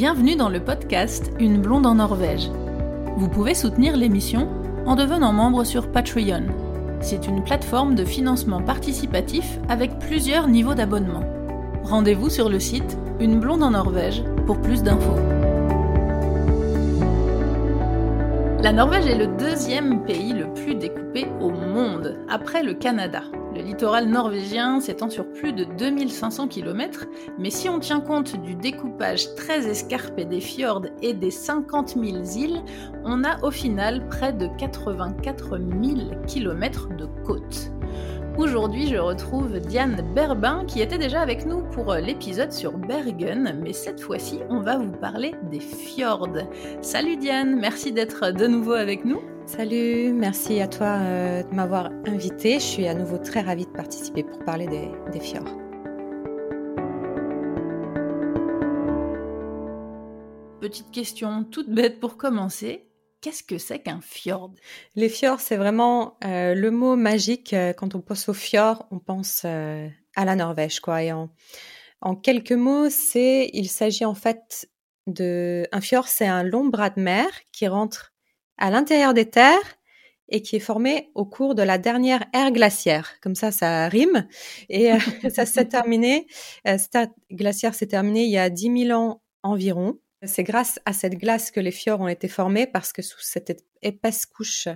Bienvenue dans le podcast Une blonde en Norvège. Vous pouvez soutenir l'émission en devenant membre sur Patreon. C'est une plateforme de financement participatif avec plusieurs niveaux d'abonnement. Rendez-vous sur le site Une blonde en Norvège pour plus d'infos. La Norvège est le deuxième pays le plus découpé au monde, après le Canada. Le littoral norvégien s'étend sur plus de 2500 km, mais si on tient compte du découpage très escarpé des fjords et des 50 000 îles, on a au final près de 84 000 km de côte. Aujourd'hui, je retrouve Diane Berbin qui était déjà avec nous pour l'épisode sur Bergen, mais cette fois-ci, on va vous parler des fjords. Salut Diane, merci d'être de nouveau avec nous. Salut, merci à toi euh, de m'avoir invité. Je suis à nouveau très ravie de participer pour parler des, des fjords. Petite question toute bête pour commencer. Qu'est-ce que c'est qu'un fjord? Les fjords, c'est vraiment euh, le mot magique. Euh, quand on pense au fjord, on pense euh, à la Norvège, quoi. Et en, en quelques mots, c'est, il s'agit en fait de, un fjord, c'est un long bras de mer qui rentre à l'intérieur des terres et qui est formé au cours de la dernière ère glaciaire. Comme ça, ça rime. Et euh, ça s'est terminé, euh, cette glaciaire s'est terminée il y a 10 000 ans environ. C'est grâce à cette glace que les fjords ont été formés parce que sous cette épaisse couche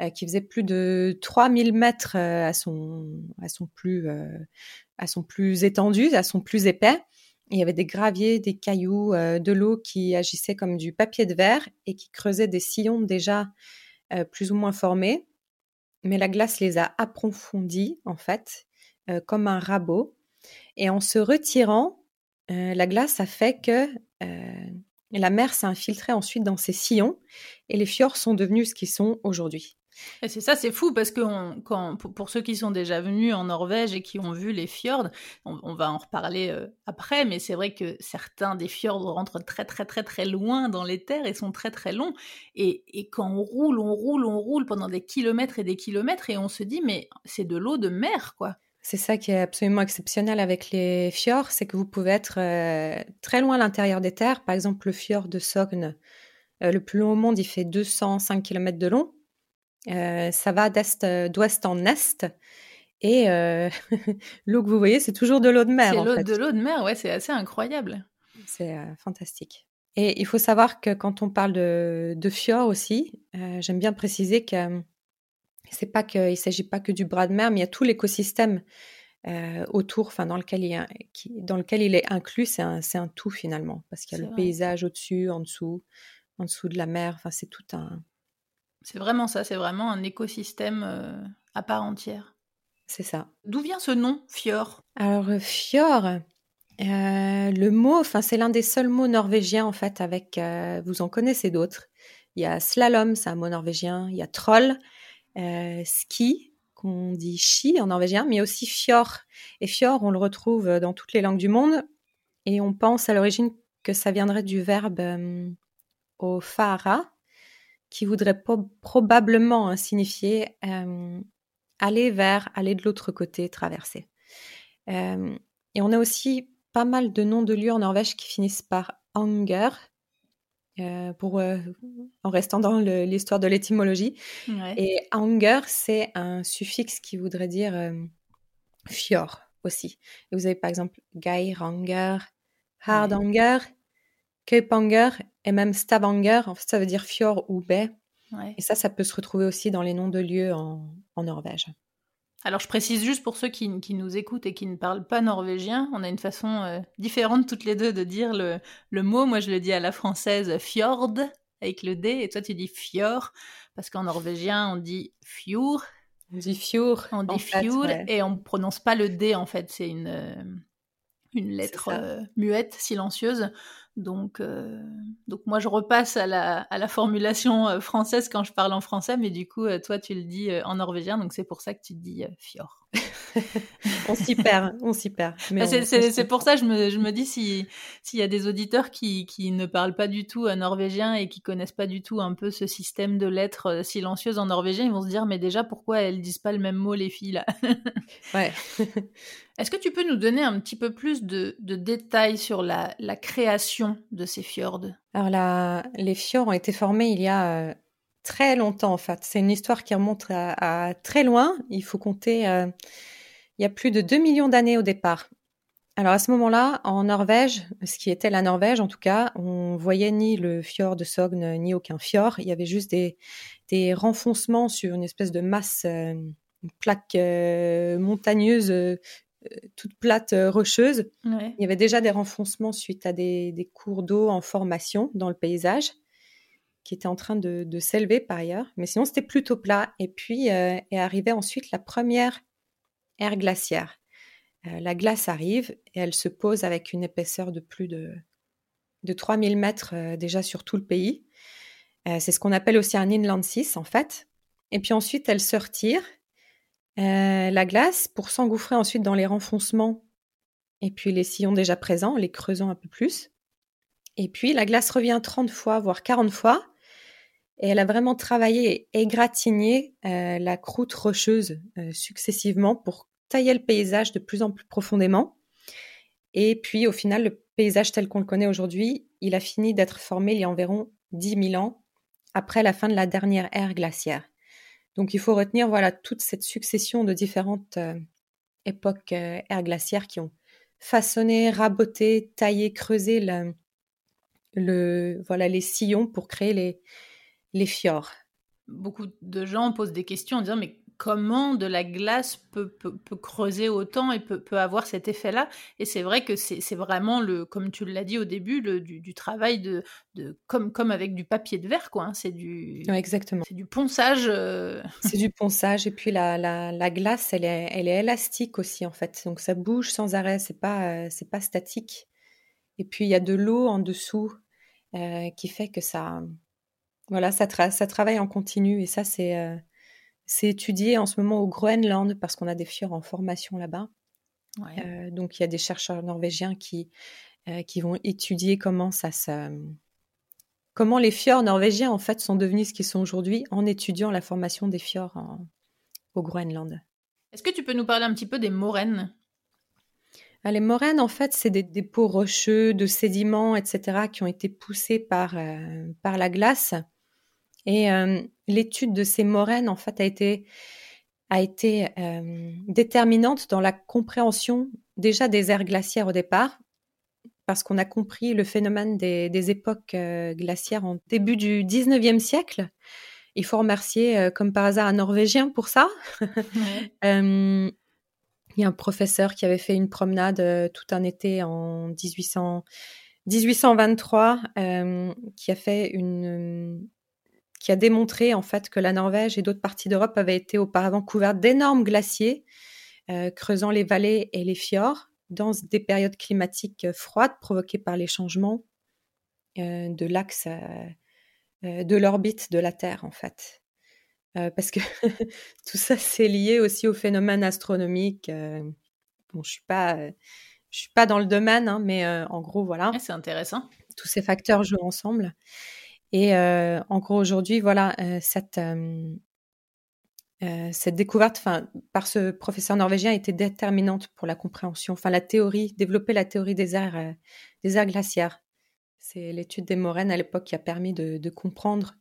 euh, qui faisait plus de 3000 mètres à son, à son plus, à son plus étendu, à son plus épais, il y avait des graviers, des cailloux, euh, de l'eau qui agissaient comme du papier de verre et qui creusaient des sillons déjà euh, plus ou moins formés. Mais la glace les a approfondis, en fait, euh, comme un rabot. Et en se retirant, la glace a fait que la mer s'est infiltrée ensuite dans ces sillons et les fjords sont devenus ce qu'ils sont aujourd'hui. Et c'est ça, c'est fou parce que pour, ceux qui sont déjà venus en Norvège et qui ont vu les fjords, on, va en reparler euh, après, mais c'est vrai que certains des fjords rentrent très très très très loin dans les terres et sont très très longs. Et, quand on roule, on roule, on roule pendant des kilomètres et des kilomètres et on se dit mais c'est de l'eau de mer quoi. C'est ça qui est absolument exceptionnel avec les fjords, c'est que vous pouvez être euh, très loin à l'intérieur des terres. Par exemple, le fjord de Sogn, euh, le plus long au monde, il fait 205 km de long. Euh, ça va d'est, euh, d'ouest en est. Et euh, l'eau que vous voyez, c'est toujours de l'eau de mer. C'est en l'eau fait. de l'eau de mer, ouais, c'est assez incroyable. C'est fantastique. Et il faut savoir que quand on parle de, de fjord aussi, euh, j'aime bien préciser que c'est pas que il s'agit pas que du bras de mer, mais il y a tout l'écosystème euh, autour, enfin dans lequel il, y a- qui- dans lequel il est inclus. C'est un, c'est un tout finalement, parce qu'il y a C'est le vrai. paysage au-dessus, en dessous, en dessous de la mer. Enfin, c'est tout un. C'est vraiment ça, c'est vraiment un écosystème euh, à part entière. C'est ça. D'où vient ce nom, fjord Alors, euh, fjord, euh, le mot, enfin, c'est l'un des seuls mots norvégiens, en fait, avec, euh, vous en connaissez d'autres. Il y a slalom, c'est un mot norvégien. Il y a troll, ski, qu'on dit ski en norvégien, mais aussi fjord. Et fjord, on le retrouve dans toutes les langues du monde. Et on pense à l'origine que ça viendrait du verbe au fara, qui voudrait probablement hein, signifier euh, aller vers, aller de l'autre côté, traverser. Euh, et on a aussi pas mal de noms de lieux en Norvège qui finissent par anger, euh, pour, en restant dans l'histoire de l'étymologie. Ouais. Et anger, c'est un suffixe qui voudrait dire fjord aussi. Et vous avez par exemple Geiranger, Hardanger, Kaupanger et même Stavanger. En fait, ça veut dire fjord ou baie. ouais. Et ça, ça peut se retrouver aussi dans les noms de lieux en, en Norvège. Alors je précise juste pour ceux qui, qui nous écoutent et qui ne parlent pas norvégien, on a une façon euh, différente toutes les deux de dire le, le mot. Moi je le dis à la française fjord avec le D et toi tu dis fjord parce qu'en norvégien on dit fjord, On dit fjord. on dit fjord ouais. et on prononce pas le D en fait, c'est une, euh, une lettre euh, muette, silencieuse. Donc, euh, donc moi je repasse à la, à la formulation euh, française quand je parle en français, mais du coup euh, toi tu le dis en norvégien, donc c'est pour ça que tu dis fjord. on s'y perd, on s'y perd. Bah, c'est pour ça que je me, je me dis s'il y a des auditeurs qui, qui, ne parlent pas du tout norvégien et qui connaissent pas du tout un peu ce système de lettres euh, silencieuses en norvégien, ils vont se dire mais déjà pourquoi elles disent pas le même mot les filles là Ouais. Est-ce que tu peux nous donner un petit peu plus de, de détails sur la, la, création de ces fjords? Alors la, les fjords ont été formés il y a euh, très longtemps en fait. C'est une histoire qui remonte à, très loin. Il faut compter, euh, il y a plus de 2 millions d'années au départ. Alors à ce moment-là, en Norvège, ce qui était la Norvège en tout cas, on voyait ni le fjord de Sogne ni aucun fjord. Il y avait juste des, des renfoncements sur une espèce de masse, euh, une plaque euh, montagneuse toute plate rocheuse. Il y avait déjà des renfoncements suite à des, des cours d'eau en formation dans le paysage qui était en train de, s'élever par ailleurs. Mais sinon, c'était plutôt plat. Et puis euh, est arrivée ensuite la première ère glaciaire. Euh, la glace arrive et elle se pose avec une épaisseur de plus de, de 3000 mètres euh, déjà sur tout le pays. c'est ce qu'on appelle aussi un inland 6 en fait. Et puis ensuite, elle se retire, la glace, pour s'engouffrer ensuite dans les renfoncements et puis les sillons déjà présents, les creusant un peu plus. Et puis la glace revient 30 fois, voire 40 fois. Et elle a vraiment travaillé et égratigné euh, la croûte rocheuse euh, successivement pour tailler le paysage de plus en plus profondément. Et puis au final, le paysage tel qu'on le connaît aujourd'hui, il a fini d'être formé il y a environ 10 000 ans après la fin de la dernière ère glaciaire. Donc il faut retenir voilà toute cette succession de différentes euh, époques ère glaciaires qui ont façonné, raboté, taillé, creusé le, le, voilà, les sillons pour créer les, les fjords. Beaucoup de gens posent des questions en disant mais comment de la glace peut, peut, creuser autant et peut, peut avoir cet effet-là? Et c'est vrai que c'est vraiment, le, comme tu l'as dit au début, le, du, travail de, de, comme, comme avec du papier de verre. quoi. Hein. C'est du, exactement. C'est du ponçage. Euh. C'est du ponçage. Et puis la, la, la, glace, elle est, elle est élastique aussi, en fait. Donc ça bouge sans arrêt. C'est pas, euh, c'est pas statique. Et puis il y a de l'eau en dessous euh, qui fait que ça, voilà, ça, ça travaille en continu. Et ça, c'est euh, c'est étudié en ce moment au Groenland parce qu'on a des fjords en formation là-bas. Euh, donc il y a des chercheurs norvégiens qui qui vont étudier comment ça comment les fjords norvégiens en fait sont devenus ce qu'ils sont aujourd'hui en étudiant la formation des fjords au Groenland. Est-ce que tu peux nous parler un petit peu des moraines? Les moraines, en fait, c'est des dépôts rocheux de sédiments, etc., qui ont été poussés par, euh, par la glace. Et euh, l'étude de ces moraines, en fait, a été, a été euh, déterminante dans la compréhension déjà des ères glaciaires au départ, parce qu'on a compris le phénomène des, des époques glaciaires en début du 19e siècle. Il faut remercier, comme par hasard, un Norvégien pour ça. Ouais. Il y a un professeur qui avait fait une promenade euh, tout un été en 1800, 1823, euh, qui a fait une, qui a démontré en fait que la Norvège et d'autres parties d'Europe avaient été auparavant couvertes d'énormes glaciers, euh, creusant les vallées et les fjords dans des périodes climatiques froides provoquées par les changements de l'axe de l'orbite de la Terre en fait. Euh, parce que tout ça, c'est lié aussi au phénomène astronomique. Euh, bon, je suis pas, je suis pas dans le domaine, hein, mais en gros, voilà. C'est intéressant. Tous ces facteurs jouent ensemble. Et en gros, aujourd'hui, voilà, cette, cette découverte, enfin, par ce professeur norvégien, était déterminante pour la compréhension, enfin, la théorie, développer la théorie des airs, des airs glaciaires. C'est l'étude des moraines à l'époque qui a permis de, de comprendre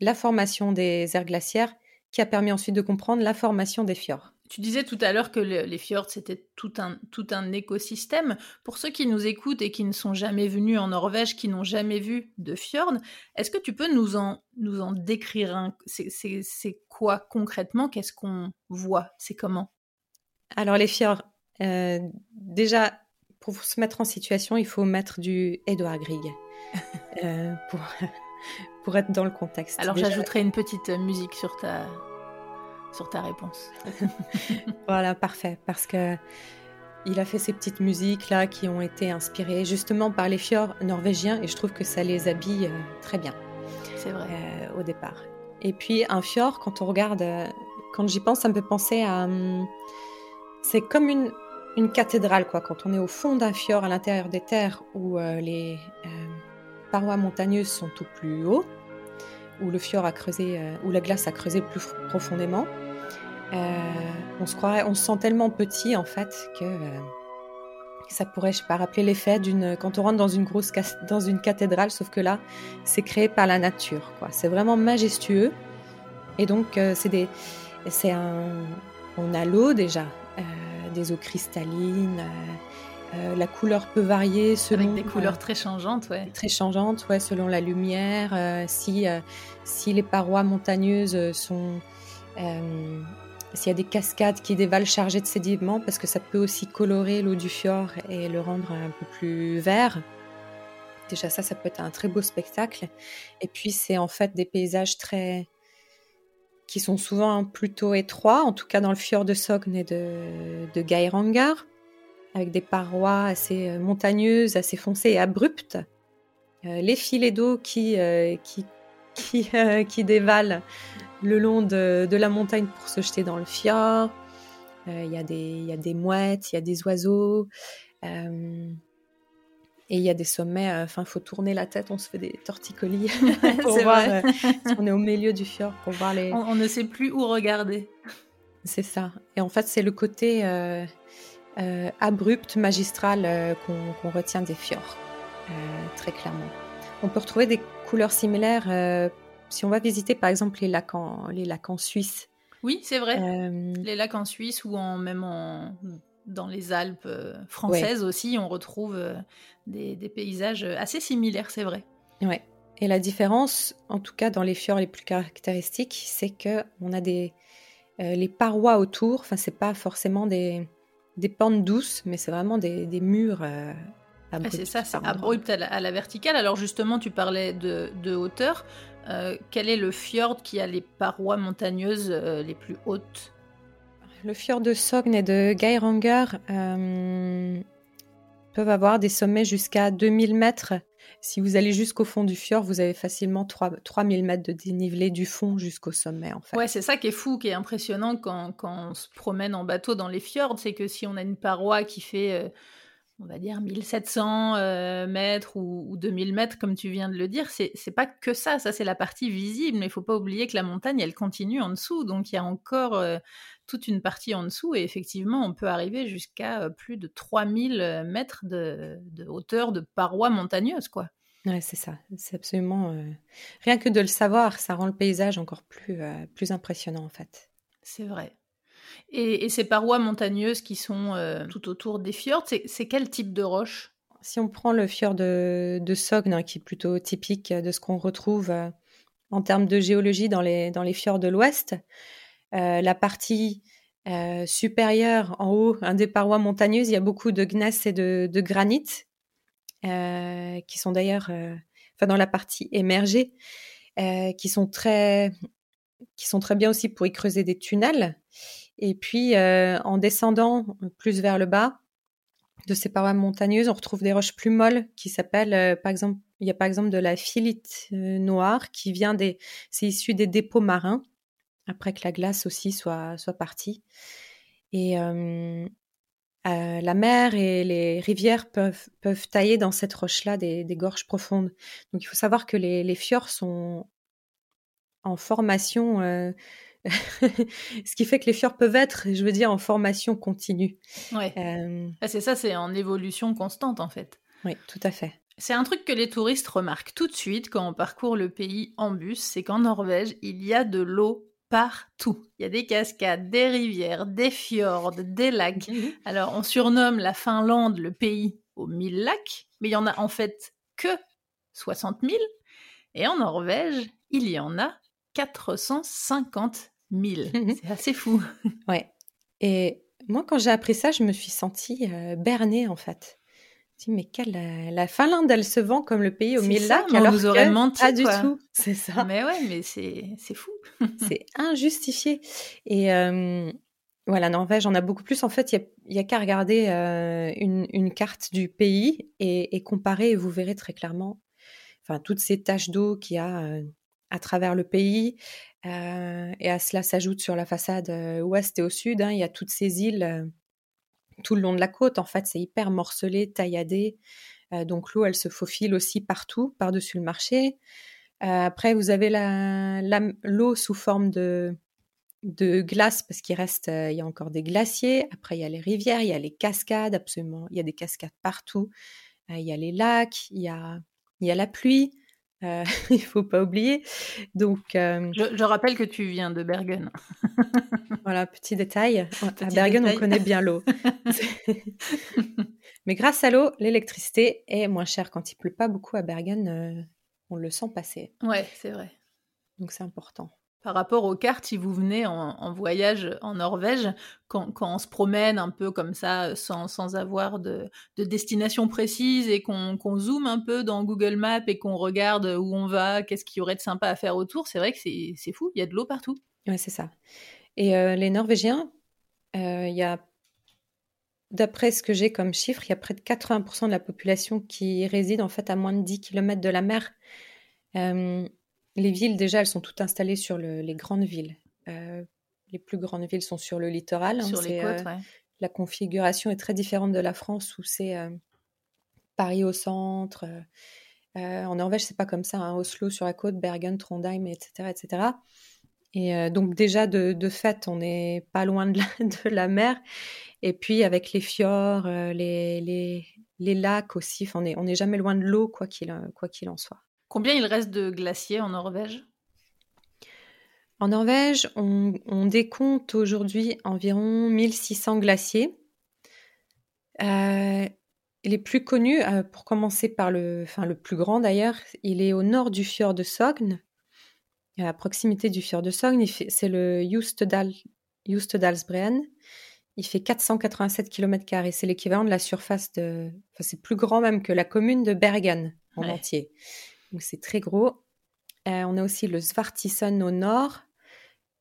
la formation des aires glaciaires qui a permis ensuite de comprendre la formation des fjords. Tu disais tout à l'heure que les fjords, c'était tout un, tout un écosystème. Pour ceux qui nous écoutent et qui ne sont jamais venus en Norvège, qui n'ont jamais vu de fjords, est-ce que tu peux nous en, nous en décrire un? C'est quoi concrètement? Qu'est-ce qu'on voit? C'est comment? Alors les fjords, euh, déjà, pour se mettre en situation, il faut mettre du Edouard Grieg. euh, pour pour être dans le contexte. Alors j'ajouterai une petite musique sur ta, sur ta réponse. voilà, parfait, parce que il a fait ces petites musiques là qui ont été inspirées justement par les fjords norvégiens et je trouve que ça les habille euh, très bien. C'est vrai. Euh, au départ. Et puis un fjord, quand on regarde euh, quand j'y pense, ça me fait penser à. Hum, c'est comme une, une cathédrale, quoi. Quand on est au fond d'un fjord à l'intérieur des terres où euh, les euh, parois montagneuses sont au plus haut, où le fjord a creusé, euh, où la glace a creusé plus profondément, on se croirait, on se sent tellement petit en fait que ça pourrait, je sais pas, rappeler l'effet d'une quand on rentre dans une grosse dans une cathédrale, sauf que là, c'est créé par la nature. C'est vraiment majestueux. Et donc, c'est des, c'est un, on a l'eau déjà, des eaux cristallines. Euh, euh, la couleur peut varier selon. Avec des couleurs euh, très changeantes, ouais. Très changeantes, ouais, selon la lumière. si, si les parois montagneuses sont. s'il y a des cascades qui dévalent chargées de sédiments, parce que ça peut aussi colorer l'eau du fjord et le rendre un peu plus vert. Déjà ça, ça peut être un très beau spectacle. Et puis c'est en fait des paysages très qui sont souvent plutôt étroits, en tout cas dans le fjord de Sogn et de, de avec des parois assez euh, montagneuses, assez foncées et abruptes. Euh, les filets d'eau qui, euh, qui, qui, qui, dévalent le long de, de, la montagne pour se jeter dans le fjord. Il y, y, a des mouettes, il y a des oiseaux. Et il y a des sommets, euh, enfin, il faut tourner la tête, on se fait des torticolis pour voir. Euh, on est au milieu du fjord pour voir les. On, ne sait plus où regarder. C'est ça. Et en fait, c'est le côté euh, abrupt, magistral qu'on retient des fjords, très clairement. On peut retrouver des couleurs similaires si on va visiter, par exemple, les lacs en, les lacs en Suisse. Oui, c'est vrai. Les lacs en Suisse ou en, même en dans les Alpes françaises aussi, on retrouve des, paysages assez similaires, c'est vrai. Ouais. Et la différence, en tout cas dans les fjords les plus caractéristiques, c'est que on a des euh, les parois autour. Enfin, c'est pas forcément des, des pentes douces, mais c'est vraiment des, des murs. Euh, ah, c'est ça, c'est abrupt à la, verticale. Alors justement, tu parlais de, de hauteur. Euh, quel est le fjord qui a les parois montagneuses les plus hautes? Le fjord de Sogn et de Geiranger peuvent avoir des sommets jusqu'à 2000 mètres. Si vous allez jusqu'au fond du fjord, vous avez facilement 3, 3000 mètres de dénivelé du fond jusqu'au sommet, en fait. Ouais, c'est ça qui est fou, qui est impressionnant quand, quand on se promène en bateau dans les fjords, c'est que si on a une paroi qui fait, euh, on va dire, 1700 euh, mètres ou, 2000 mètres, comme tu viens de le dire, c'est pas que ça, ça c'est la partie visible, mais il faut pas oublier que la montagne, elle continue en dessous, donc il y a encore... Euh, toute une partie en dessous et effectivement on peut arriver jusqu'à euh, plus de 3000 euh, mètres de, hauteur de parois montagneuses quoi. Ouais, c'est ça, c'est absolument euh, rien que de le savoir, ça rend le paysage encore plus plus impressionnant en fait. C'est vrai. Et, ces parois montagneuses qui sont tout autour des fjords, c'est quel type de roche? Si on prend le fjord de, de Sogn, hein, qui est plutôt typique de ce qu'on retrouve en termes de géologie dans les, dans les fjords de l'Ouest, la partie euh, supérieure, en haut, un des parois montagneuses, il y a beaucoup de gneiss et de, granit, euh, qui sont d'ailleurs, enfin dans la partie émergée, qui sont très, qui sont très bien aussi pour y creuser des tunnels. Et puis, en descendant plus vers le bas de ces parois montagneuses, on retrouve des roches plus molles qui s'appellent, par exemple, il y a par exemple de la philite noire qui vient des, c'est issu des dépôts marins après que la glace aussi soit, soit partie. Et euh, la mer et les rivières peuvent, peuvent tailler dans cette roche-là des, des, gorges profondes. Donc il faut savoir que les, les fjords sont en formation, euh, ce qui fait que les fjords peuvent être, je veux dire, en formation continue. Ouais. Ah, c'est ça, c'est en évolution constante en fait. Oui, tout à fait. C'est un truc que les touristes remarquent tout de suite quand on parcourt le pays en bus, c'est qu'en Norvège, il y a de l'eau partout. Il y a des cascades, des rivières, des fjords, des lacs. Mhm. Alors, on surnomme la Finlande le pays aux mille lacs, mais il y en a en fait que 60 000. Et en Norvège, il y en a 450 000. Mhm. C'est assez fou. Ouais. Et moi, quand j'ai appris ça, je me suis sentie euh, bernée, en fait mais quelle, la, Finlande, elle se vend comme le pays au mille lacs, alors vous aurait menti, pas du tout. C'est ça. Mais ouais, mais c'est fou. c'est injustifié. Et euh, voilà, Norvège, on a beaucoup plus. En fait, il y a, qu'à regarder euh, une, une, carte du pays et, et, comparer, et vous verrez très clairement, enfin, toutes ces taches d'eau qu'il y a euh, à travers le pays. et à cela s'ajoute sur la façade ouest et au sud, hein, il y a toutes ces îles tout le long de la côte. En fait, c'est hyper morcelé, tailladé. donc l'eau, elle se faufile aussi partout, par-dessus le marché. après, vous avez l'eau sous forme de, glace parce qu'il reste, il y a encore des glaciers. Après, il y a les rivières, il y a les cascades, absolument. Il y a des cascades partout. il y a les lacs, il y a la pluie. Euh, il faut pas oublier. Donc, je, rappelle que tu viens de Bergen. voilà, petit détail. à Bergen, on connaît bien l'eau. Mais grâce à l'eau, l'électricité est moins chère. Quand il pleut pas beaucoup à Bergen, on le sent passer. Ouais, c'est vrai. Donc c'est important par rapport aux cartes, si vous venez en, voyage en Norvège, quand, on se promène un peu comme ça, sans, avoir de, destination précise et qu'on zoome un peu dans Google Maps et qu'on regarde où on va, qu'est-ce qu'il y aurait de sympa à faire autour, c'est vrai que c'est fou, il y a de l'eau partout. Oui, c'est ça. Et euh, les Norvégiens, euh, il y a, d'après ce que j'ai comme chiffre, il y a près de 80% de la population qui réside en fait à moins de 10 km de la mer. Euh, les villes, déjà, elles sont toutes installées sur les grandes villes. Euh, les plus grandes villes sont sur le littoral. Hein, sur les côtes, euh, La configuration est très différente de la France où c'est euh, Paris au centre. en Norvège, c'est pas comme ça. Hein, Oslo sur la côte, Bergen, Trondheim, etc., etc. Et donc déjà de, fait, on n'est pas loin de la, mer. Et puis avec les fjords, les, lacs aussi, on n'est jamais loin de l'eau, quoi qu'il en soit. Combien il reste de glaciers en Norvège? En Norvège, on, décompte aujourd'hui environ 1600 glaciers. Euh, les plus connus, euh, pour commencer par le, enfin, le plus grand d'ailleurs, il est au nord du fjord de Sogn, à proximité du fjord de Sogn. C'est le Justedal, Justedalsbreen. Il fait 487 km. C'est l'équivalent de la surface de. Enfin, c'est plus grand même que la commune de Bergen en entier c'est très gros. Euh, on a aussi le Svartisen au nord.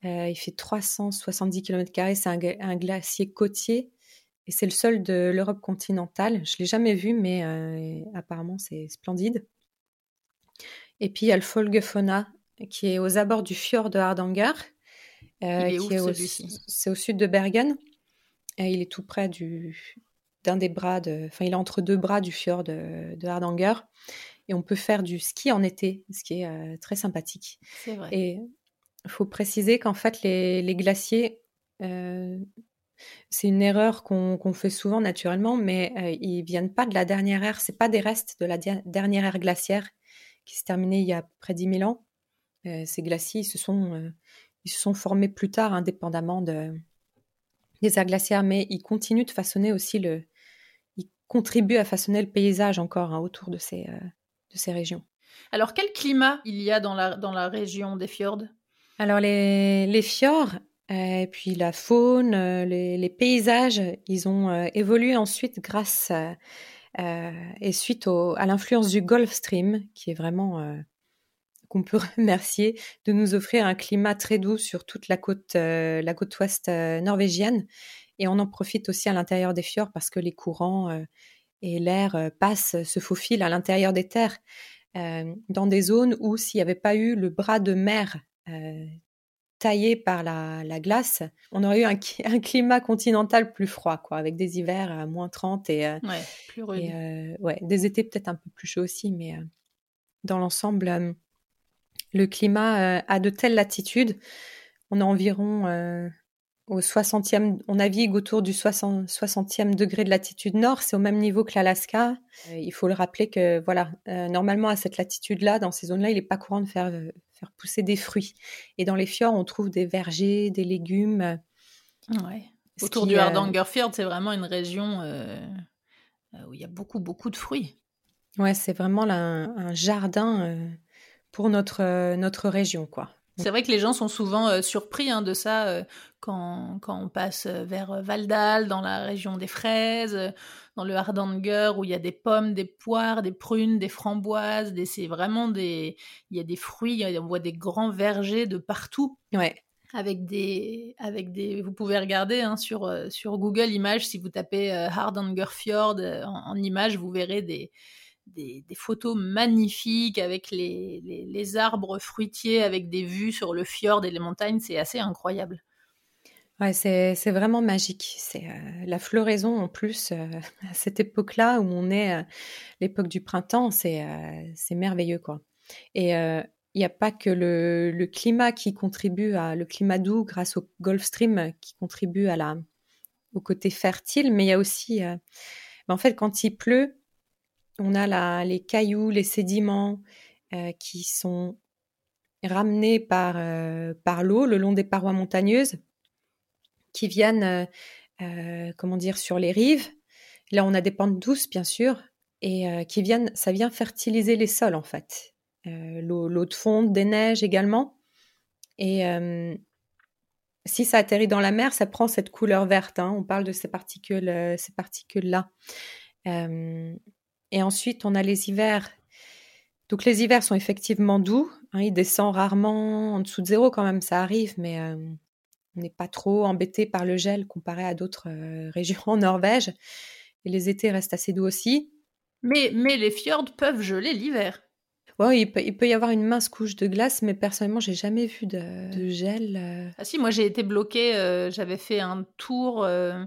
Euh, il fait 370 km. C'est un, glacier côtier et c'est le seul de l'Europe continentale. Je l'ai jamais vu, mais euh, apparemment c'est splendide. Et puis il y a le Folgefonna qui est aux abords du fjord de Hardanger. C'est au sud de Bergen. Et il est tout près du d'un des bras de, enfin il est entre deux bras du fjord de, de Hardanger et on peut faire du ski en été, ce qui est euh, très sympathique. C'est vrai. Et il faut préciser qu'en fait, les, glaciers, euh, c'est une erreur qu'on fait souvent naturellement, mais ils euh, ils viennent pas de la dernière ère, c'est pas des restes de la dernière ère glaciaire qui s'est terminée il y a près de 10 000 ans. ces glaciers, ils se, sont, ils se sont formés plus tard, indépendamment de, des aires glaciaires, mais ils continuent de façonner aussi le, ils contribuent à façonner le paysage encore hein, autour de ces, ces régions. Alors, quel climat il y a dans la, dans la région des fjords? Alors, les, les fjords, et euh, puis la faune, euh, les, paysages, ils ont euh, évolué ensuite grâce et suite à l'influence du Gulf Stream, qui est vraiment qu'on peut remercier de nous offrir un climat très doux sur toute la côte, la côte ouest norvégienne. Et on en profite aussi à l'intérieur des fjords parce que les courants et l'air euh, passe, se faufile à l'intérieur des terres, euh, dans des zones où s'il n'y avait pas eu le bras de mer euh, taillé par la, glace, on aurait eu un, climat continental plus froid, quoi, avec des hivers à moins 30 et, plus ouais, des étés peut-être un peu plus chauds aussi, mais dans l'ensemble, le climat à de telles latitudes, on a environ au 60e, on navigue autour du 60, e degré de latitude nord, c'est au même niveau que l'Alaska. Euh, il faut le rappeler que voilà, euh, normalement à cette latitude-là, dans ces zones-là, il n'est pas courant de faire, euh, faire pousser des fruits. Et dans les fjords, on trouve des vergers, des légumes. Ouais. Autour du Hardanger Fjord, c'est vraiment une région où il y a beaucoup, beaucoup de fruits. Ouais, c'est vraiment un jardin pour notre, notre région, quoi. C'est vrai que les gens sont souvent euh, surpris hein, de ça euh, quand, quand, on passe euh, vers Valdal, dans la région des fraises, dans le Hardanger, où il y a des pommes, des poires, des prunes, des framboises. Des, c'est vraiment des. Il y a des fruits, on voit des grands vergers de partout. Ouais. Avec des, avec des, vous pouvez regarder hein, sur, sur Google Images, si vous tapez Hardanger Fjord en, en images, vous verrez des, des, photos magnifiques avec les, les, arbres fruitiers, avec des vues sur le fjord et les montagnes. C'est assez incroyable. Ouais, c'est, vraiment magique. C'est euh, la floraison en plus euh, à cette époque-là où on est, euh, l'époque du printemps, c'est, c'est merveilleux quoi. Et il n'y a pas que le, le, climat qui contribue à le climat doux grâce au Gulf Stream qui contribue à la au côté fertile, mais il y a aussi, ben, en fait, quand il pleut, on a les cailloux, les sédiments qui sont ramenés par, par l'eau le long des parois montagneuses qui viennent, euh, euh, comment dire, sur les rives. Là, on a des pentes douces, bien sûr, et euh, qui viennent, ça vient fertiliser les sols, en fait. L'eau de fonte, des neiges également. Et si ça atterrit dans la mer, ça prend cette couleur verte. Hein. On parle de ces particules-là. Et ensuite, on a les hivers. Donc les hivers sont effectivement doux. Hein. il descend rarement en dessous de zéro quand même, ça arrive, mais on n'est pas trop embêté par le gel comparé à d'autres euh, régions en Norvège. Et les étés restent assez doux aussi. Mais, mais les fjords peuvent geler l'hiver. Oui, il peut, y avoir une mince couche de glace, mais personnellement, j'ai jamais vu de, gel. Euh. Ah si, moi j'ai été bloquée. Euh, j'avais fait un tour à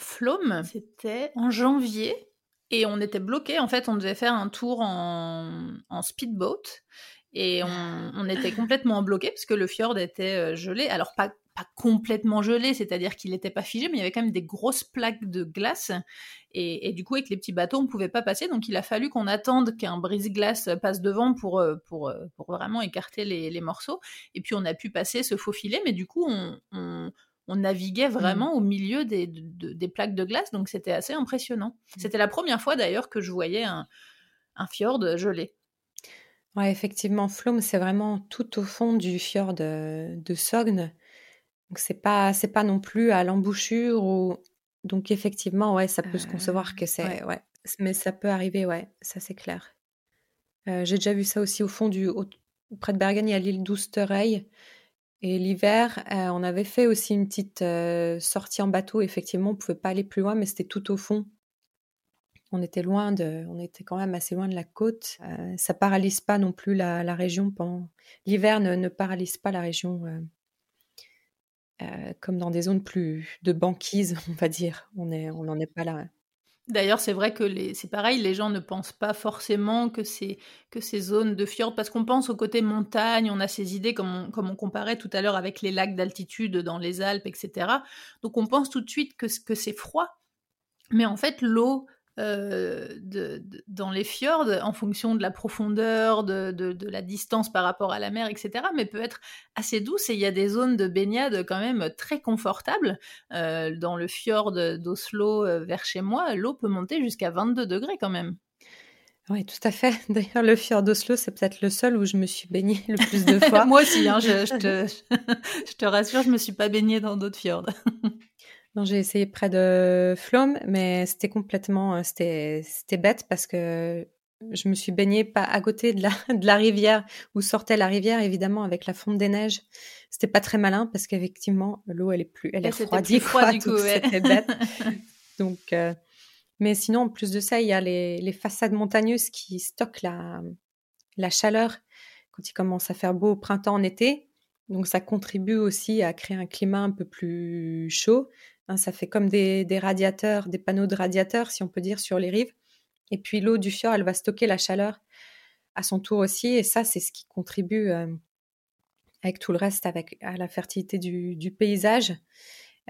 Flom. C'était en janvier. Et on était bloqué. En fait, on devait faire un tour en, en speedboat. Et on, était complètement bloqué parce que le fjord était euh, gelé. Alors pas, pas complètement gelé, c'est-à-dire qu'il n'était pas figé, mais il y avait quand même des grosses plaques de glace. Et, du coup, avec les petits bateaux, on ne pouvait pas passer. Donc il a fallu qu'on attende qu'un brise-glace passe devant pour, euh, pour, euh, pour vraiment écarter les, morceaux. Et puis on a pu passer, se faufiler, mais du coup, on, on, naviguait mmh. vraiment au milieu des, des plaques de glace. Donc c'était assez impressionnant. Mmh. C'était la première fois d'ailleurs que je voyais un, un fjord gelé. Ouais, effectivement, Flom, c'est vraiment tout au fond du fjord de, de Sogne. Donc c'est pas c'est pas non plus à l'embouchure ou donc effectivement ouais ça peut se concevoir que c'est ouais. mais ça peut arriver ouais ça c'est clair. Euh, j'ai déjà vu ça aussi au fond du près de Bergen il y a l'île d'Ousterey et l'hiver euh, on avait fait aussi une petite euh, sortie en bateau effectivement on pouvait pas aller plus loin mais c'était tout au fond on était loin de, on était quand même assez loin de la côte. Euh, ça paralyse pas non plus la, région pendant l'hiver ne, paralyse pas la région euh, comme dans des zones plus de banquise, on va dire. On est, on n'en est pas là. D'ailleurs, c'est vrai que les... c'est pareil, les gens ne pensent pas forcément que c'est que ces zones de fjord, parce qu'on pense au côté montagne, on a ces idées comme on, comme on comparait tout à l'heure avec les lacs d'altitude dans les Alpes, etc. Donc on pense tout de suite que, que c'est froid, mais en fait l'eau euh, de, dans les fjords en fonction de la profondeur, de, de, la distance par rapport à la mer, etc. Mais peut être assez douce et il y a des zones de baignade quand même très confortables. Euh, dans le fjord d'Oslo euh, vers chez moi, l'eau peut monter jusqu'à 22 degrés quand même. Oui, tout à fait. D'ailleurs, le fjord d'Oslo, c'est peut-être le seul où je me suis baignée le plus de fois. Moi aussi, hein, je, je, te, je, te, rassure, je me suis pas baignée dans d'autres fjords. Non, j'ai essayé près de Flom, mais c'était complètement, euh, c'était, c'était bête parce que je me suis baignée pas à côté de la, de la rivière où sortait la rivière, évidemment, avec la fonte des neiges. C'était pas très malin parce qu'effectivement, l'eau, elle est plus, elle est refroidie, froid, du coup, c'était bête. Donc, euh, mais sinon, en plus de ça, il y a les, les façades montagneuses qui stockent la, la chaleur quand il commence à faire beau au printemps, en été. Donc, ça contribue aussi à créer un climat un peu plus chaud. Hein, ça fait comme des, radiateurs, des panneaux de radiateurs, si on peut dire, sur les rives. Et puis l'eau du fjord, elle va stocker la chaleur à son tour aussi. Et ça, c'est ce qui contribue euh, avec tout le reste avec, à la fertilité du, paysage.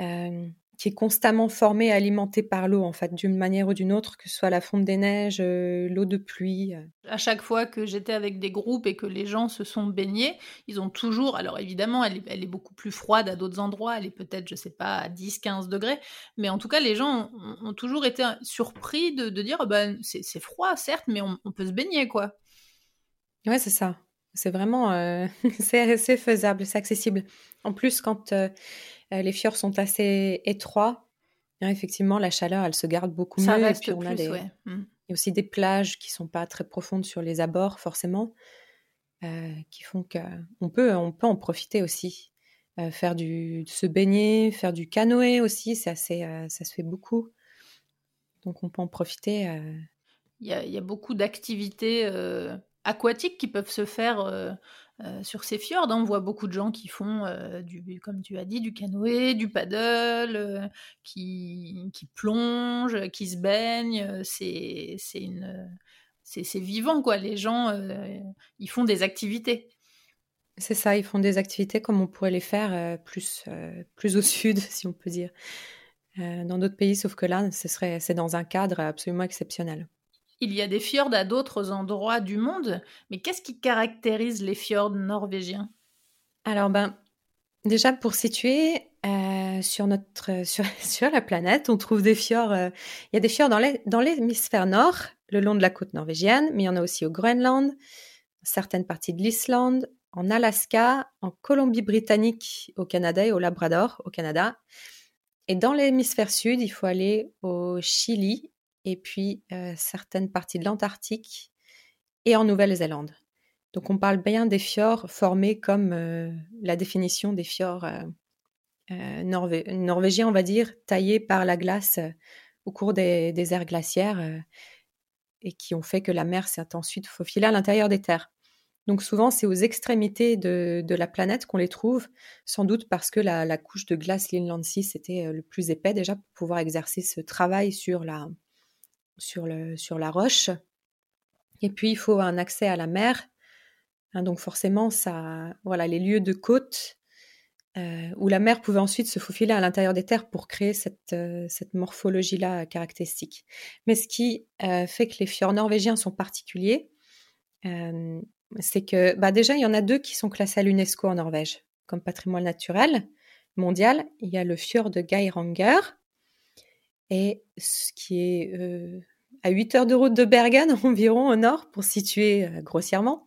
Euh, qui est constamment formé et alimenté par l'eau, en fait, d'une manière ou d'une autre, que ce soit la fonte des neiges, euh, l'eau de pluie. Euh. À chaque fois que j'étais avec des groupes et que les gens se sont baignés, ils ont toujours, alors évidemment, elle est, beaucoup plus froide à d'autres endroits, elle est peut-être, je sais pas, à 10-15 degrés, mais en tout cas, les gens ont, toujours été surpris de, dire, oh ben, c'est froid, certes, mais on, peut se baigner, quoi. Ouais, c'est ça. C'est vraiment, euh, c'est faisable, c'est accessible. En plus, quand euh, les fjords sont assez étroits. Effectivement, la chaleur, elle se garde beaucoup mieux. et puis on a des... Mmh. Il y a aussi des plages qui sont pas très profondes sur les abords, forcément, euh, qui font qu'on peut, on peut en profiter aussi. Euh, faire du, se baigner, faire du canoë aussi, c'est assez, ça se fait beaucoup. Donc on peut en profiter. il y, a beaucoup d'activités aquatiques qui peuvent se faire sur ces fjords. On voit beaucoup de gens qui font, du, comme tu as dit, du canoë, du paddle, qui, qui, plongent, qui se baignent. C'est une c'est vivant, quoi. Les gens, euh, ils font des activités. C'est ça, ils font des activités comme on pourrait les faire euh, plus, euh, plus au sud, si on peut dire, dans d'autres pays, sauf que là, ce serait, c'est dans un cadre absolument exceptionnel. Il y a des fjords à d'autres endroits du monde, mais qu'est-ce qui caractérise les fjords norvégiens? Alors, ben, déjà pour situer, sur notre sur, sur, la planète, on trouve des fjords. il y a des fjords dans l'hémisphère nord, le long de la côte norvégienne, mais il y en a aussi au Groenland, certaines parties de l'Islande, en Alaska, en Colombie-Britannique au Canada et au Labrador au Canada. Et dans l'hémisphère sud, il faut aller au Chili et puis euh, certaines parties de l'Antarctique et en Nouvelle-Zélande. Donc on parle bien des fjords formés comme euh, la définition des fjords euh, norvégiens, on va dire, taillés par la glace au cours des, des ères glaciaires et qui ont fait que la mer s'est ensuite faufilée à l'intérieur des terres. Donc souvent, c'est aux extrémités de, la planète qu'on les trouve, sans doute parce que la, couche de glace Linland 6 était le plus épais déjà pour pouvoir exercer ce travail sur la, sur la roche. Et puis, il faut un accès à la mer. Hein, donc forcément, ça, voilà, les lieux de côte euh, où la mer pouvait ensuite se faufiler à l'intérieur des terres pour créer cette, euh, morphologie-là caractéristique. Mais ce qui euh, fait que les fjords norvégiens sont particuliers, c'est que bah déjà, il y en a deux qui sont classés à l'UNESCO en Norvège comme patrimoine naturel mondial. Il y a le fjord de Geiranger, et ce qui est à 8 heures de route de Bergen environ au nord, pour situer grossièrement.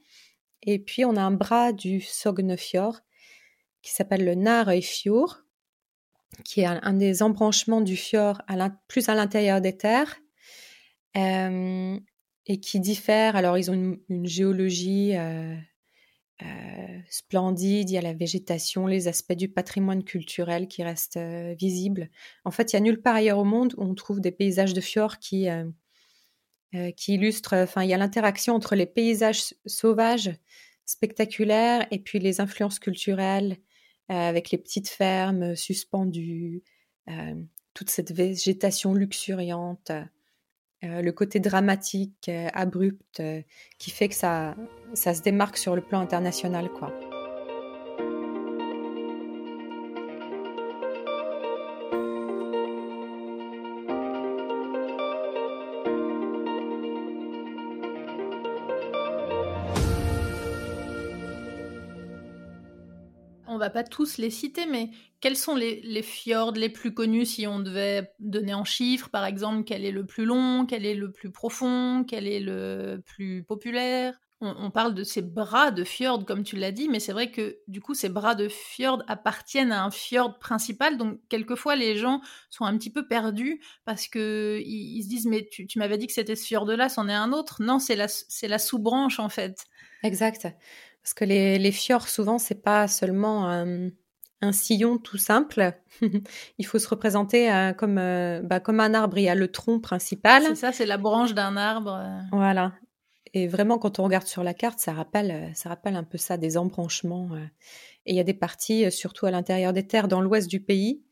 Et puis, on a un bras du Sognefjord qui s'appelle le Narøyfjord, qui est un, des embranchements du fjord plus à l'intérieur des terres, euh, et qui diffère. Alors, ils ont une, géologie euh, euh, splendide, il y a la végétation, les aspects du patrimoine culturel qui restent visibles. En fait, il y a nulle part ailleurs au monde où on trouve des paysages de fjords qui, qui illustrent, enfin, il y a l'interaction entre les paysages sauvages spectaculaires et puis les influences culturelles euh, avec les petites fermes euh, suspendues, euh, toute cette végétation luxuriante, le côté dramatique, abrupt, qui fait que ça, ça se démarque sur le plan international, quoi. Pas tous les citer, mais quels sont les, fjords les plus connus si on devait donner en chiffres, par exemple, quel est le plus long, quel est le plus profond, quel est le plus populaire? On, parle de ces bras de fjord, comme tu l'as dit, mais c'est vrai que du coup, ces bras de fjord appartiennent à un fjord principal, donc quelquefois les gens sont un petit peu perdus parce que ils, se disent mais tu, m'avais dit que c'était ce fjord-là, c'en est un autre. Non, c'est la, c'est la sous-branche en fait. Exact. Parce que les, les fjords, souvent, c'est pas seulement un, sillon tout simple. il faut se représenter euh, comme, euh, bah, comme un arbre. Il y a le tronc principal. C'est ça, c'est la branche d'un arbre. Voilà. Et vraiment, quand on regarde sur la carte, ça rappelle, euh, ça rappelle un peu ça, des embranchements. Et il y a des parties, surtout à l'intérieur des terres, dans l'ouest du pays,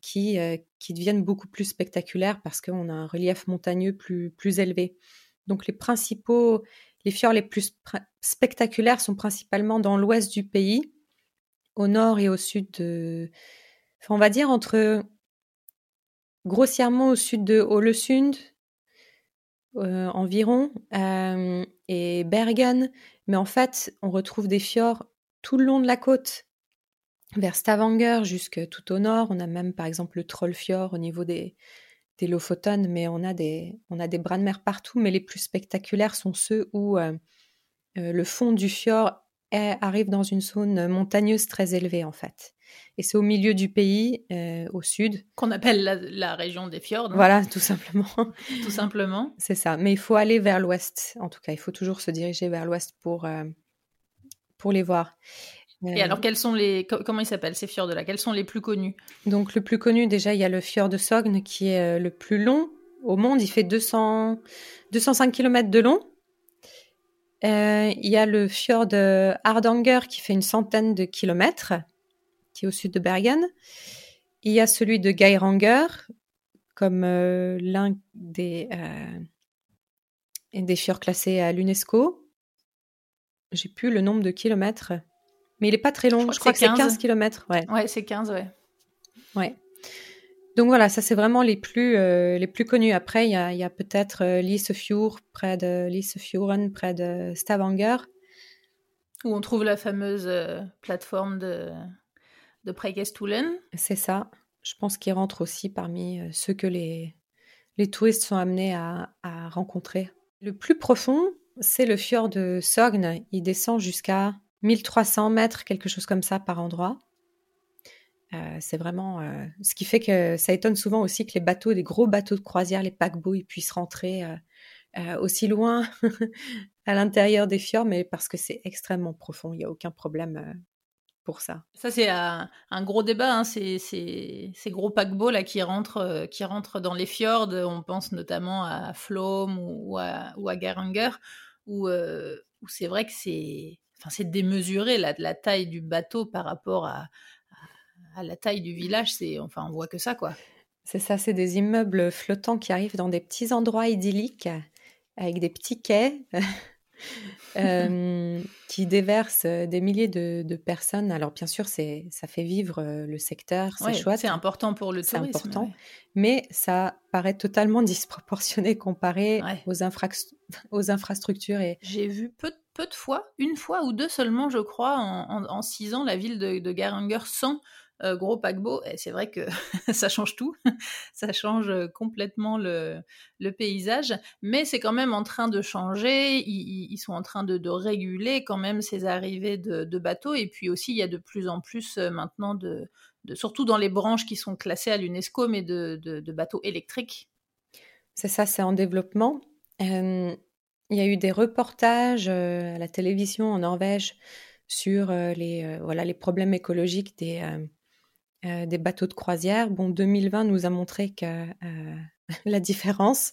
qui, qui deviennent beaucoup plus spectaculaires parce qu'on a un relief montagneux plus, plus élevé. Donc les principaux, les fjords les plus spectaculaires sont principalement dans l'ouest du pays, au nord et au sud de. on va dire entre. grossièrement au sud de Ålesund, euh, environ, euh, et Bergen. Mais en fait, on retrouve des fjords tout le long de la côte, vers Stavanger jusque tout au nord. On a même par exemple le Trollfjord au niveau des, des Lofoten, mais on a des, bras de mer partout. Mais les plus spectaculaires sont ceux où euh, le fond du fjord arrive dans une zone montagneuse très élevée en fait. Et c'est au milieu du pays, euh, au sud. Qu'on appelle la, région des fjords. Voilà, tout simplement. tout simplement. C'est ça. Mais il faut aller vers l'ouest. En tout cas, il faut toujours se diriger vers l'ouest pour, pour les voir. Et alors, quels sont les, comment ils s'appellent ces fjords là? Quels sont les plus connus? Donc, le plus connu, déjà, il y a le fjord de Sogne qui est euh, le plus long au monde. Il fait 200, 205 km de long. Euh, il y a le fjord de Hardanger qui fait une centaine de kilomètres, qui est au sud de Bergen. Il y a celui de Geiranger, comme euh, l'un des, euh, des fjords classés à l'UNESCO. J'ai plus le nombre de kilomètres, mais il est pas très long. Je, crois, que, c'est 15 kilomètres. Ouais, ouais c'est 15, ouais. Ouais. Donc voilà, ça c'est vraiment les plus euh, les plus connus. Après, il y a, y a peut-être euh, près de près de Stavanger, où on trouve la fameuse euh, plateforme de de Preikestolen. C'est ça. Je pense qu'il rentre aussi parmi euh, ceux que les les touristes sont amenés à, à rencontrer. Le plus profond, c'est le fjord de Sogn. Il descend jusqu'à 1300 mètres, quelque chose comme ça par endroit. Euh, c'est vraiment euh, ce qui fait que ça étonne souvent aussi que les bateaux, des gros bateaux de croisière, les paquebots, ils puissent rentrer euh, aussi loin à l'intérieur des fjords, mais parce que c'est extrêmement profond, il n'y a aucun problème pour ça. Ça c'est un, gros débat, hein, ces, gros paquebots là qui rentrent, qui rentrent dans les fjords. On pense notamment à Flom ou, à, ou où, où c'est vrai que c'est, enfin démesuré la taille du bateau par rapport à à la taille du village, c'est enfin on voit que ça quoi. C'est ça, c'est des immeubles flottants qui arrivent dans des petits endroits idylliques avec des petits quais euh, qui déversent des milliers de, personnes. Alors bien sûr, c'est ça fait vivre euh, le secteur, c'est chouette. C'est important pour le tourisme. C'est important, mais ça paraît totalement disproportionné comparé aux, aux infrastructures. Et... J'ai vu peu de peu de fois, une fois ou deux seulement, je crois, en, six ans, la ville de, de Garanger sans euh, gros paquebot. C'est vrai que ça change tout, ça change euh, complètement le, paysage, mais c'est quand même en train de changer. Ils, sont en train de, réguler quand même ces arrivées de, bateaux. Et puis aussi, il y a de plus en plus euh, maintenant de, surtout dans les branches qui sont classées à l'UNESCO, mais de, bateaux électriques. C'est ça, c'est en développement. il y a eu des reportages à la télévision en Norvège sur les, voilà, les problèmes écologiques des, des bateaux de croisière. Bon, 2020 nous a montré que euh, la différence,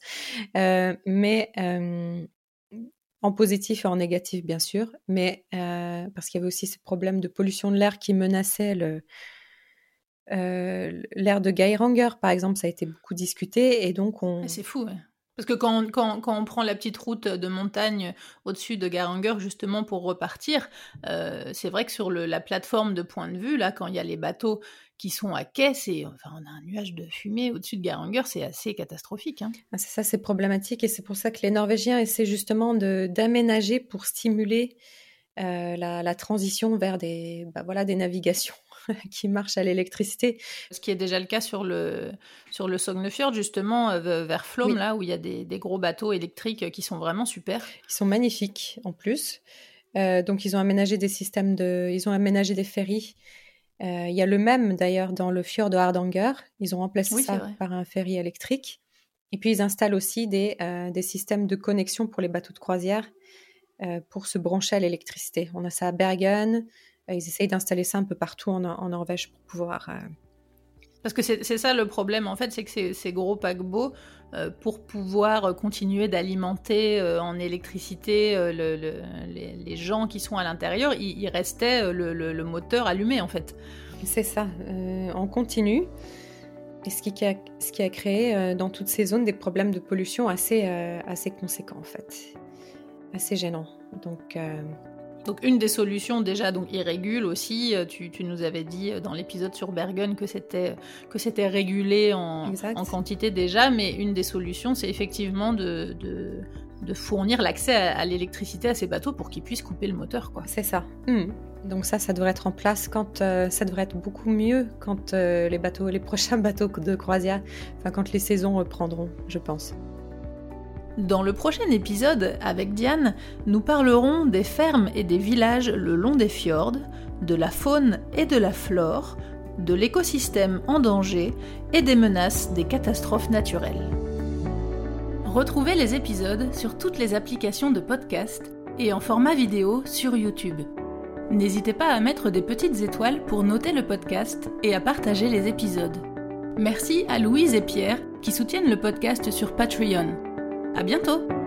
euh, mais en positif et en négatif bien sûr, mais parce qu'il y avait aussi ces problèmes de pollution de l'air qui menaçaient le l'air de Geiranger, par exemple, ça a été beaucoup discuté et donc on. Ah, c'est fou. Parce que quand, quand, quand, on prend la petite route de montagne au-dessus de Garanger justement pour repartir, c'est vrai que sur la plateforme de point de vue, là, quand il y a les bateaux qui sont à quai, c'est, enfin, on a un nuage de fumée au-dessus de Garanger, c'est assez catastrophique. Hein. Ah, c'est ça, c'est problématique et c'est pour ça que les Norvégiens essaient justement d'aménager pour stimuler euh, la, transition vers des, bah, voilà, des navigations qui marchent à l'électricité. Ce qui est déjà le cas sur le, sur le Sognefjord, justement, euh, vers Flom, là, où il y a des, des, gros bateaux électriques qui sont vraiment super. Ils sont magnifiques, en plus. Euh, donc, ils ont aménagé des systèmes de... Ils ont aménagé des ferries euh, il y a le même d'ailleurs dans le fjord de Hardanger. Ils ont remplacé ça par un ferry électrique. Et puis ils installent aussi des, euh, des systèmes de connexion pour les bateaux de croisière euh, pour se brancher à l'électricité. On a ça à Bergen. ils essayent d'installer ça un peu partout en, en Norvège pour pouvoir parce que c'est ça le problème, en fait, c'est que ces, gros paquebots, euh, pour pouvoir continuer d'alimenter euh, en électricité euh, les, gens qui sont à l'intérieur, il, restait le, moteur allumé, en fait. C'est ça, en continu. Et ce qui a, ce qui a créé dans toutes ces zones des problèmes de pollution assez, assez conséquents, en fait. Assez gênants. Donc, donc une des solutions déjà, donc il régule aussi. Euh, tu, nous avais dit euh, dans l'épisode sur Bergen que c'était que c'était régulé en, quantité déjà, mais une des solutions c'est effectivement de, de, fournir l'accès à, l'électricité à ces bateaux pour qu'ils puissent couper le moteur, quoi. C'est ça. Hmm. Donc ça, ça devrait être en place quand euh, ça devrait être beaucoup mieux quand les bateaux, les prochains bateaux de croisière, enfin quand les saisons reprendront, je pense. Dans le prochain épisode, avec Diane, nous parlerons des fermes et des villages le long des fjords, de la faune et de la flore, de l'écosystème en danger et des menaces des catastrophes naturelles. Retrouvez les épisodes sur toutes les applications de podcast et en format vidéo sur YouTube. N'hésitez pas à mettre des petites étoiles pour noter le podcast et à partager les épisodes. Merci à Louise et Pierre qui soutiennent le podcast sur Patreon. À bientôt!